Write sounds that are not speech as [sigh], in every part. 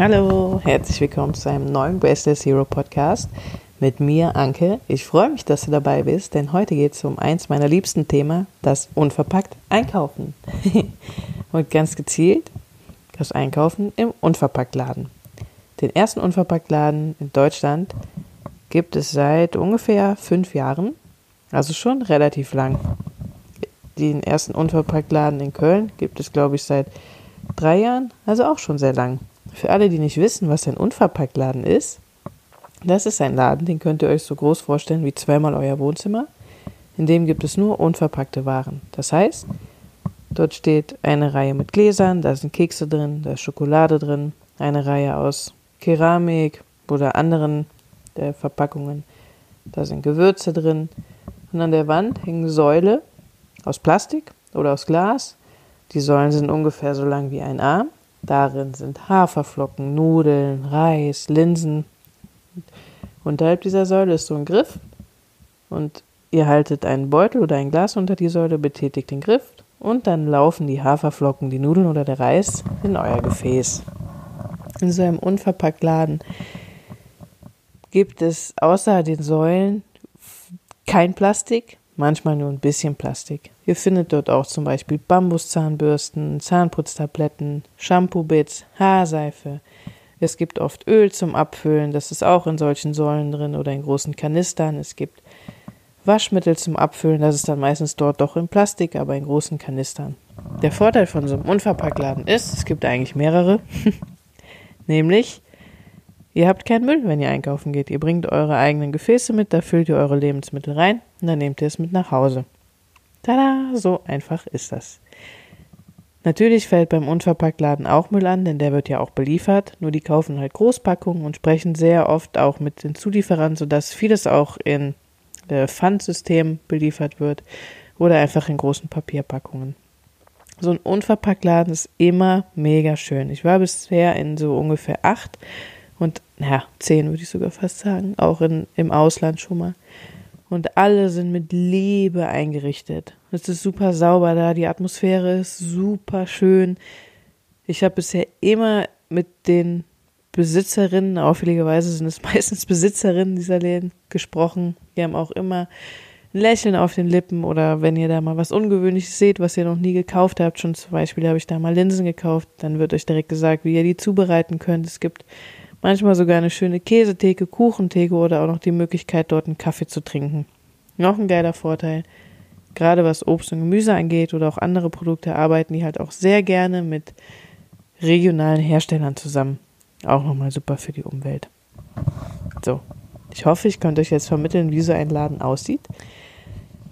Hallo, herzlich willkommen zu einem neuen Braceless Hero Podcast mit mir, Anke. Ich freue mich, dass du dabei bist, denn heute geht es um eins meiner liebsten Themen, das unverpackt Einkaufen. [laughs] Und ganz gezielt das Einkaufen im Unverpacktladen. Den ersten Unverpacktladen in Deutschland gibt es seit ungefähr fünf Jahren, also schon relativ lang. Den ersten Unverpacktladen in Köln gibt es, glaube ich, seit drei Jahren, also auch schon sehr lang. Für alle, die nicht wissen, was ein Unverpacktladen ist, das ist ein Laden, den könnt ihr euch so groß vorstellen wie zweimal euer Wohnzimmer. In dem gibt es nur unverpackte Waren. Das heißt, dort steht eine Reihe mit Gläsern, da sind Kekse drin, da ist Schokolade drin, eine Reihe aus Keramik oder anderen äh, Verpackungen, da sind Gewürze drin. Und an der Wand hängen Säule aus Plastik oder aus Glas. Die Säulen sind ungefähr so lang wie ein Arm. Darin sind Haferflocken, Nudeln, Reis, Linsen. Unterhalb dieser Säule ist so ein Griff und ihr haltet einen Beutel oder ein Glas unter die Säule, betätigt den Griff und dann laufen die Haferflocken, die Nudeln oder der Reis in euer Gefäß. In so einem unverpackt Laden gibt es außer den Säulen kein Plastik, manchmal nur ein bisschen Plastik. Ihr findet dort auch zum Beispiel Bambuszahnbürsten, Zahnputztabletten, Shampoo-Bits, Haarseife. Es gibt oft Öl zum Abfüllen, das ist auch in solchen Säulen drin oder in großen Kanistern. Es gibt Waschmittel zum Abfüllen, das ist dann meistens dort doch in Plastik, aber in großen Kanistern. Der Vorteil von so einem Unverpacktladen ist, es gibt eigentlich mehrere, [laughs] nämlich Ihr habt keinen Müll, wenn ihr einkaufen geht. Ihr bringt eure eigenen Gefäße mit, da füllt ihr eure Lebensmittel rein und dann nehmt ihr es mit nach Hause. Tada, so einfach ist das. Natürlich fällt beim Unverpacktladen auch Müll an, denn der wird ja auch beliefert. Nur die kaufen halt Großpackungen und sprechen sehr oft auch mit den Zulieferern, sodass vieles auch in äh, Pfandsystem beliefert wird oder einfach in großen Papierpackungen. So ein Unverpacktladen ist immer mega schön. Ich war bisher in so ungefähr acht und ja, zehn würde ich sogar fast sagen, auch in, im Ausland schon mal. Und alle sind mit Liebe eingerichtet. Es ist super sauber da, die Atmosphäre ist super schön. Ich habe bisher immer mit den Besitzerinnen, auffälligerweise sind es [laughs] meistens Besitzerinnen dieser Läden, gesprochen. Die haben auch immer ein Lächeln auf den Lippen oder wenn ihr da mal was Ungewöhnliches seht, was ihr noch nie gekauft habt, schon zum Beispiel habe ich da mal Linsen gekauft, dann wird euch direkt gesagt, wie ihr die zubereiten könnt. Es gibt manchmal sogar eine schöne Käsetheke, Kuchentheke oder auch noch die Möglichkeit, dort einen Kaffee zu trinken. Noch ein geiler Vorteil, gerade was Obst und Gemüse angeht oder auch andere Produkte, arbeiten die halt auch sehr gerne mit regionalen Herstellern zusammen. Auch nochmal super für die Umwelt. So, ich hoffe, ich konnte euch jetzt vermitteln, wie so ein Laden aussieht.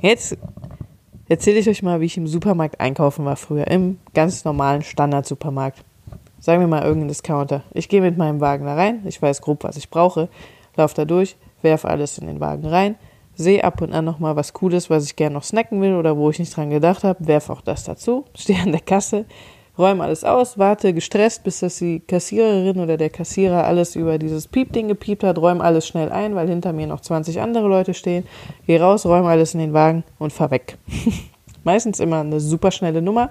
Jetzt erzähle ich euch mal, wie ich im Supermarkt einkaufen war früher, im ganz normalen Standard-Supermarkt sagen wir mal irgendein Discounter. Ich gehe mit meinem Wagen da rein, ich weiß grob, was ich brauche, laufe da durch, werfe alles in den Wagen rein, sehe ab und an nochmal was Cooles, was ich gerne noch snacken will oder wo ich nicht dran gedacht habe, werfe auch das dazu, [laughs] stehe an der Kasse, räume alles aus, warte gestresst, bis das die Kassiererin oder der Kassierer alles über dieses Piepding gepiept hat, räume alles schnell ein, weil hinter mir noch 20 andere Leute stehen, gehe raus, räume alles in den Wagen und fahr weg. [laughs] Meistens immer eine super schnelle Nummer,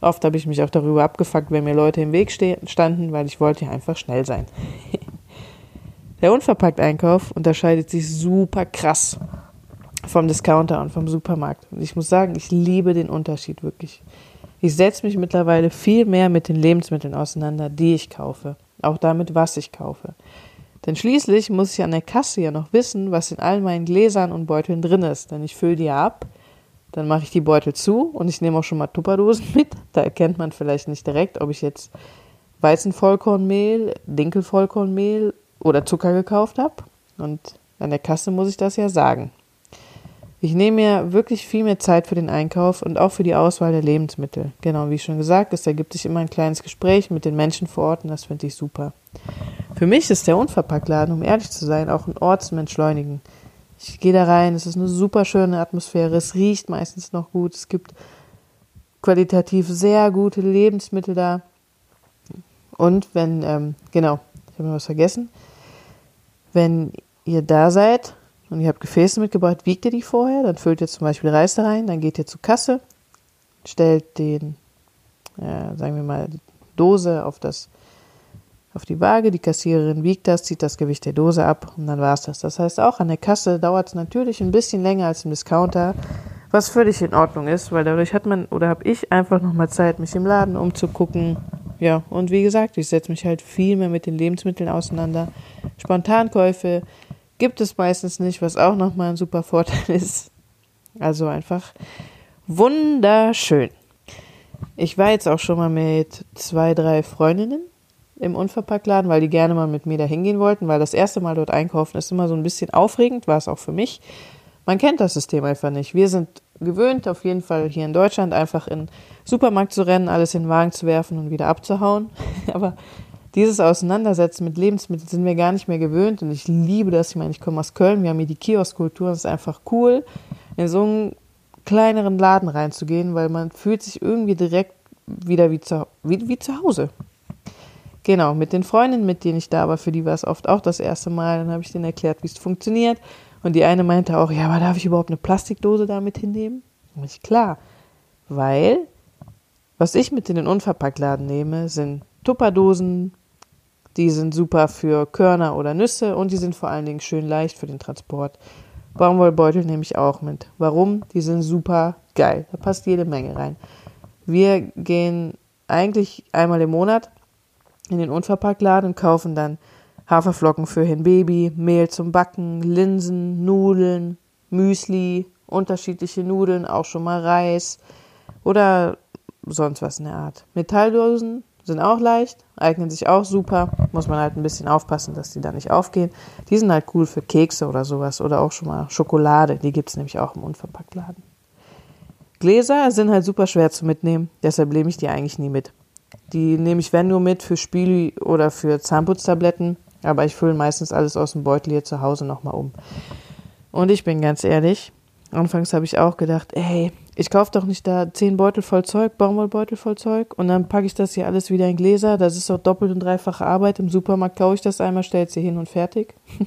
Oft habe ich mich auch darüber abgefuckt, wenn mir Leute im Weg standen, weil ich wollte ja einfach schnell sein. [laughs] Der Unverpackt-Einkauf unterscheidet sich super krass vom Discounter und vom Supermarkt. Und ich muss sagen, ich liebe den Unterschied wirklich. Ich setze mich mittlerweile viel mehr mit den Lebensmitteln auseinander, die ich kaufe. Auch damit, was ich kaufe. Denn schließlich muss ich an der Kasse ja noch wissen, was in all meinen Gläsern und Beuteln drin ist. Denn ich fülle die ja ab dann mache ich die Beutel zu und ich nehme auch schon mal Tupperdosen [laughs] mit. Da erkennt man vielleicht nicht direkt, ob ich jetzt Weizenvollkornmehl, Dinkelvollkornmehl oder Zucker gekauft habe. Und an der Kasse muss ich das ja sagen. Ich nehme mir wirklich viel mehr Zeit für den Einkauf und auch für die Auswahl der Lebensmittel. Genau, wie schon gesagt, es ergibt sich immer ein kleines Gespräch mit den Menschen vor Ort und das finde ich super. Für mich ist der Unverpacktladen, um ehrlich zu sein, auch ein Ort zum Entschleunigen. Ich gehe da rein, es ist eine super schöne Atmosphäre, es riecht meistens noch gut, es gibt qualitativ sehr gute Lebensmittel da. Und wenn, ähm, genau, ich habe noch was vergessen, wenn ihr da seid und ihr habt Gefäße mitgebracht, wiegt ihr die vorher, dann füllt ihr zum Beispiel Reis da rein, dann geht ihr zur Kasse, stellt den, äh, sagen wir mal, die Dose auf das auf die Waage, die Kassiererin wiegt das, zieht das Gewicht der Dose ab und dann war es das. Das heißt, auch an der Kasse dauert es natürlich ein bisschen länger als im Discounter, was völlig in Ordnung ist, weil dadurch hat man oder habe ich einfach nochmal Zeit, mich im Laden umzugucken. Ja, und wie gesagt, ich setze mich halt viel mehr mit den Lebensmitteln auseinander. Spontankäufe gibt es meistens nicht, was auch nochmal ein super Vorteil [laughs] ist. Also einfach wunderschön. Ich war jetzt auch schon mal mit zwei, drei Freundinnen im Unverpacktladen, weil die gerne mal mit mir da hingehen wollten, weil das erste Mal dort einkaufen ist immer so ein bisschen aufregend, war es auch für mich. Man kennt das System einfach nicht. Wir sind gewöhnt, auf jeden Fall hier in Deutschland, einfach in den Supermarkt zu rennen, alles in den Wagen zu werfen und wieder abzuhauen. [laughs] Aber dieses Auseinandersetzen mit Lebensmitteln sind wir gar nicht mehr gewöhnt und ich liebe das. Ich meine, ich komme aus Köln, wir haben hier die Kioskkultur, es ist einfach cool, in so einen kleineren Laden reinzugehen, weil man fühlt sich irgendwie direkt wieder wie zu, wie, wie zu Hause. Genau, mit den Freundinnen, mit denen ich da war, für die war es oft auch das erste Mal. Dann habe ich denen erklärt, wie es funktioniert. Und die eine meinte auch, ja, aber darf ich überhaupt eine Plastikdose damit hinnehmen? Und ich, klar, weil was ich mit in den Unverpacktladen nehme, sind Tupperdosen, die sind super für Körner oder Nüsse und die sind vor allen Dingen schön leicht für den Transport. Baumwollbeutel nehme ich auch mit. Warum? Die sind super geil. Da passt jede Menge rein. Wir gehen eigentlich einmal im Monat in den Unverpacktladen und kaufen dann Haferflocken für ein Baby, Mehl zum Backen, Linsen, Nudeln, Müsli, unterschiedliche Nudeln, auch schon mal Reis oder sonst was in der Art. Metalldosen sind auch leicht, eignen sich auch super, muss man halt ein bisschen aufpassen, dass die da nicht aufgehen. Die sind halt cool für Kekse oder sowas oder auch schon mal Schokolade, die gibt es nämlich auch im Unverpacktladen. Gläser sind halt super schwer zu mitnehmen, deshalb nehme ich die eigentlich nie mit. Die nehme ich, wenn nur mit, für Spiel oder für Zahnputztabletten aber ich fülle meistens alles aus dem Beutel hier zu Hause nochmal um. Und ich bin ganz ehrlich, anfangs habe ich auch gedacht, ey, ich kaufe doch nicht da zehn Beutel voll Zeug, Baumwollbeutel voll Zeug und dann packe ich das hier alles wieder in Gläser. Das ist doch doppelt und dreifache Arbeit. Im Supermarkt kaufe ich das einmal, stelle es hier hin und fertig. [laughs]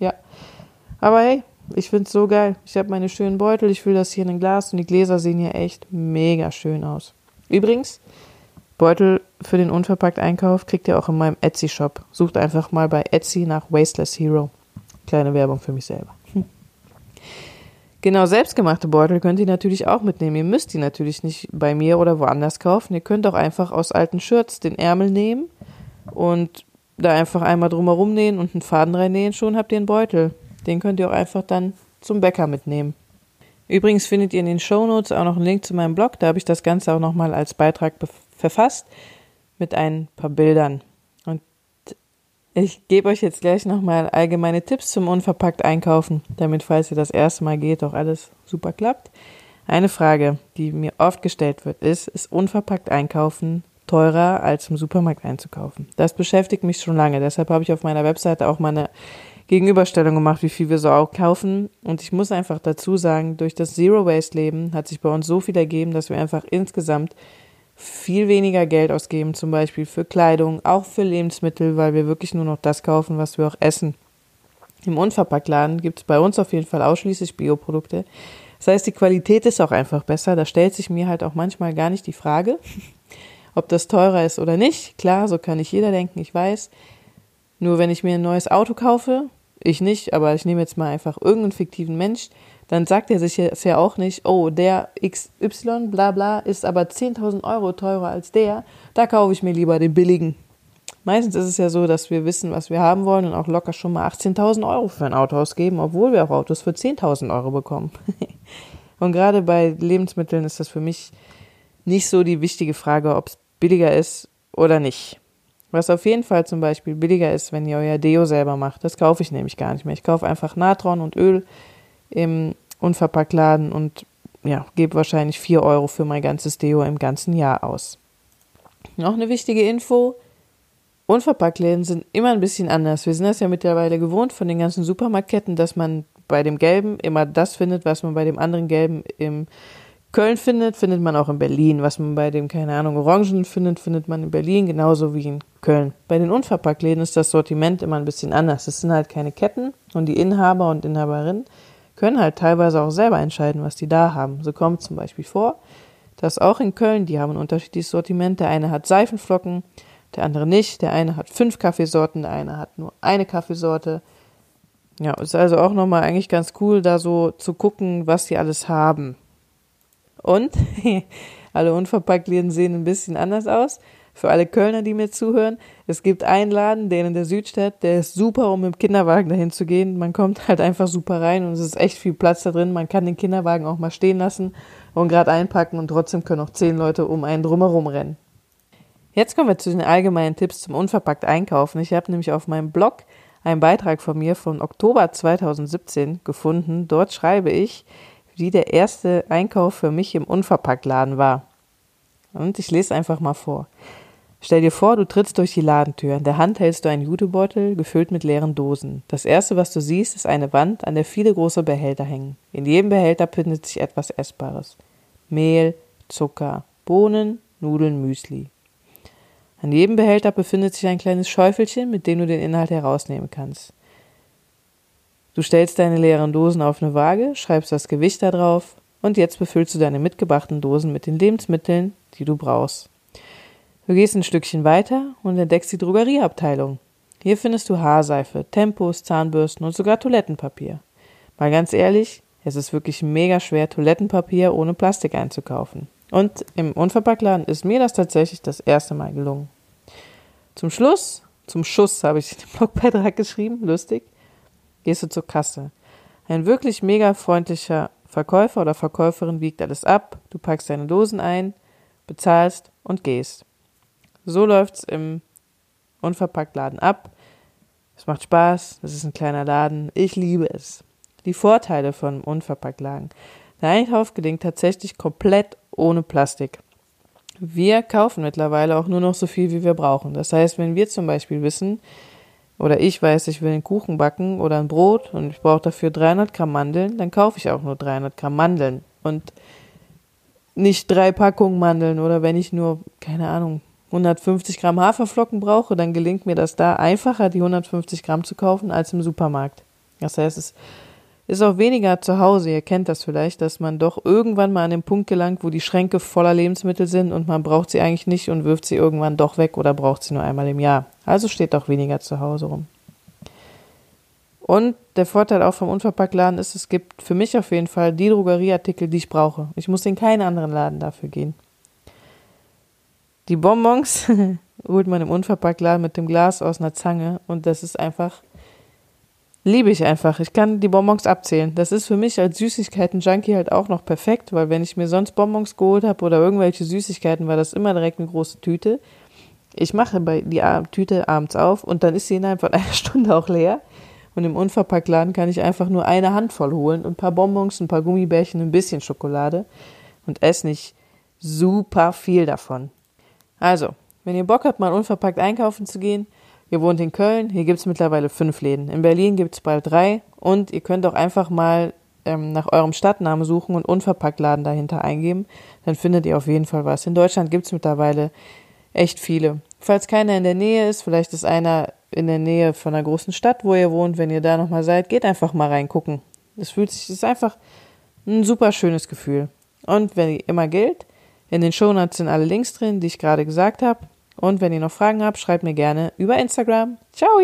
ja. Aber hey, ich finde es so geil. Ich habe meine schönen Beutel, ich fülle das hier in ein Glas und die Gläser sehen hier echt mega schön aus. Übrigens, Beutel für den Unverpackt-Einkauf kriegt ihr auch in meinem Etsy-Shop. Sucht einfach mal bei Etsy nach Wasteless Hero. Kleine Werbung für mich selber. Hm. Genau, selbstgemachte Beutel könnt ihr natürlich auch mitnehmen. Ihr müsst die natürlich nicht bei mir oder woanders kaufen. Ihr könnt auch einfach aus alten Shirts den Ärmel nehmen und da einfach einmal drumherum nähen und einen Faden reinnähen. Schon habt ihr einen Beutel. Den könnt ihr auch einfach dann zum Bäcker mitnehmen. Übrigens findet ihr in den Show Notes auch noch einen Link zu meinem Blog. Da habe ich das Ganze auch nochmal als Beitrag verfasst mit ein paar Bildern. Und ich gebe euch jetzt gleich nochmal allgemeine Tipps zum unverpackt Einkaufen, damit, falls ihr das erste Mal geht, auch alles super klappt. Eine Frage, die mir oft gestellt wird, ist, ist unverpackt Einkaufen teurer als im Supermarkt einzukaufen? Das beschäftigt mich schon lange. Deshalb habe ich auf meiner Webseite auch mal eine Gegenüberstellung gemacht, wie viel wir so auch kaufen. Und ich muss einfach dazu sagen, durch das Zero Waste Leben hat sich bei uns so viel ergeben, dass wir einfach insgesamt viel weniger Geld ausgeben, zum Beispiel für Kleidung, auch für Lebensmittel, weil wir wirklich nur noch das kaufen, was wir auch essen. Im Unverpacktladen gibt es bei uns auf jeden Fall ausschließlich Bioprodukte. Das heißt, die Qualität ist auch einfach besser. Da stellt sich mir halt auch manchmal gar nicht die Frage, [laughs] ob das teurer ist oder nicht. Klar, so kann nicht jeder denken, ich weiß. Nur wenn ich mir ein neues Auto kaufe, ich nicht, aber ich nehme jetzt mal einfach irgendeinen fiktiven Mensch, dann sagt er sich jetzt ja auch nicht, oh, der XY, bla bla, ist aber 10.000 Euro teurer als der, da kaufe ich mir lieber den billigen. Meistens ist es ja so, dass wir wissen, was wir haben wollen und auch locker schon mal 18.000 Euro für ein Auto ausgeben, obwohl wir auch Autos für 10.000 Euro bekommen. [laughs] und gerade bei Lebensmitteln ist das für mich nicht so die wichtige Frage, ob es billiger ist oder nicht. Was auf jeden Fall zum Beispiel billiger ist, wenn ihr euer Deo selber macht. Das kaufe ich nämlich gar nicht mehr. Ich kaufe einfach Natron und Öl im Unverpacktladen und ja, gebe wahrscheinlich 4 Euro für mein ganzes Deo im ganzen Jahr aus. Noch eine wichtige Info. Unverpacktläden sind immer ein bisschen anders. Wir sind das ja mittlerweile gewohnt von den ganzen Supermarktketten, dass man bei dem Gelben immer das findet, was man bei dem anderen Gelben im Köln findet, findet man auch in Berlin. Was man bei dem, keine Ahnung, Orangen findet, findet man in Berlin genauso wie in Köln. Bei den Unverpacktläden ist das Sortiment immer ein bisschen anders. Es sind halt keine Ketten und die Inhaber und Inhaberinnen können halt teilweise auch selber entscheiden, was die da haben. So kommt zum Beispiel vor, dass auch in Köln, die haben ein unterschiedliches Sortiment. Der eine hat Seifenflocken, der andere nicht. Der eine hat fünf Kaffeesorten, der eine hat nur eine Kaffeesorte. Ja, ist also auch nochmal eigentlich ganz cool, da so zu gucken, was die alles haben. Und [laughs] alle Unverpacktläden sehen ein bisschen anders aus. Für alle Kölner, die mir zuhören, es gibt einen Laden, den in der Südstadt, der ist super, um mit dem Kinderwagen dahin zu gehen. Man kommt halt einfach super rein und es ist echt viel Platz da drin. Man kann den Kinderwagen auch mal stehen lassen und gerade einpacken und trotzdem können auch zehn Leute um einen drumherum rennen. Jetzt kommen wir zu den allgemeinen Tipps zum unverpackt Einkaufen. Ich habe nämlich auf meinem Blog einen Beitrag von mir von Oktober 2017 gefunden. Dort schreibe ich, wie der erste Einkauf für mich im Unverpacktladen war. Und ich lese einfach mal vor. Stell dir vor, du trittst durch die Ladentür. In der Hand hältst du einen Jutebeutel, gefüllt mit leeren Dosen. Das erste, was du siehst, ist eine Wand, an der viele große Behälter hängen. In jedem Behälter findet sich etwas Essbares. Mehl, Zucker, Bohnen, Nudeln, Müsli. An jedem Behälter befindet sich ein kleines Schäufelchen, mit dem du den Inhalt herausnehmen kannst. Du stellst deine leeren Dosen auf eine Waage, schreibst das Gewicht da drauf und jetzt befüllst du deine mitgebrachten Dosen mit den Lebensmitteln, die du brauchst. Du gehst ein Stückchen weiter und entdeckst die Drogerieabteilung. Hier findest du Haarseife, Tempos, Zahnbürsten und sogar Toilettenpapier. Mal ganz ehrlich, es ist wirklich mega schwer, Toilettenpapier ohne Plastik einzukaufen. Und im Unverpacktladen ist mir das tatsächlich das erste Mal gelungen. Zum Schluss, zum Schuss habe ich [laughs] den Blogbeitrag geschrieben, lustig, gehst du zur Kasse. Ein wirklich mega freundlicher Verkäufer oder Verkäuferin wiegt alles ab, du packst deine Dosen ein, bezahlst und gehst. So läuft's im Unverpacktladen ab. Es macht Spaß, es ist ein kleiner Laden, ich liebe es. Die Vorteile von Unverpacktladen. Der Einkauf gelingt tatsächlich komplett ohne Plastik. Wir kaufen mittlerweile auch nur noch so viel, wie wir brauchen. Das heißt, wenn wir zum Beispiel wissen, oder ich weiß, ich will einen Kuchen backen oder ein Brot und ich brauche dafür 300 Gramm Mandeln, dann kaufe ich auch nur 300 Gramm Mandeln und nicht drei Packungen Mandeln oder wenn ich nur, keine Ahnung, 150 Gramm Haferflocken brauche, dann gelingt mir das da einfacher, die 150 Gramm zu kaufen, als im Supermarkt. Das heißt, es ist auch weniger zu Hause. Ihr kennt das vielleicht, dass man doch irgendwann mal an den Punkt gelangt, wo die Schränke voller Lebensmittel sind und man braucht sie eigentlich nicht und wirft sie irgendwann doch weg oder braucht sie nur einmal im Jahr. Also steht auch weniger zu Hause rum. Und der Vorteil auch vom Unverpacktladen ist, es gibt für mich auf jeden Fall die Drogerieartikel, die ich brauche. Ich muss in keinen anderen Laden dafür gehen. Die Bonbons [laughs] holt man im Unverpacktladen mit dem Glas aus einer Zange und das ist einfach liebe ich einfach. Ich kann die Bonbons abzählen. Das ist für mich als Süßigkeiten-Junkie halt auch noch perfekt, weil wenn ich mir sonst Bonbons geholt habe oder irgendwelche Süßigkeiten, war das immer direkt eine große Tüte. Ich mache die Tüte abends auf und dann ist sie innerhalb von [laughs] einer Stunde auch leer. Und im Unverpacktladen kann ich einfach nur eine Handvoll holen und ein paar Bonbons, ein paar Gummibärchen, ein bisschen Schokolade und esse nicht super viel davon. Also, wenn ihr Bock habt, mal unverpackt einkaufen zu gehen, Ihr wohnt in Köln, hier gibt es mittlerweile fünf Läden. In Berlin gibt es bald drei und ihr könnt auch einfach mal ähm, nach eurem Stadtnamen suchen und Unverpacktladen dahinter eingeben. Dann findet ihr auf jeden Fall was. In Deutschland gibt es mittlerweile echt viele. Falls keiner in der Nähe ist, vielleicht ist einer in der Nähe von einer großen Stadt, wo ihr wohnt, wenn ihr da nochmal seid, geht einfach mal reingucken. Es fühlt sich, es ist einfach ein super schönes Gefühl. Und wenn ihr immer gilt, in den Shownotes sind alle Links drin, die ich gerade gesagt habe. Und wenn ihr noch Fragen habt, schreibt mir gerne über Instagram. Ciao!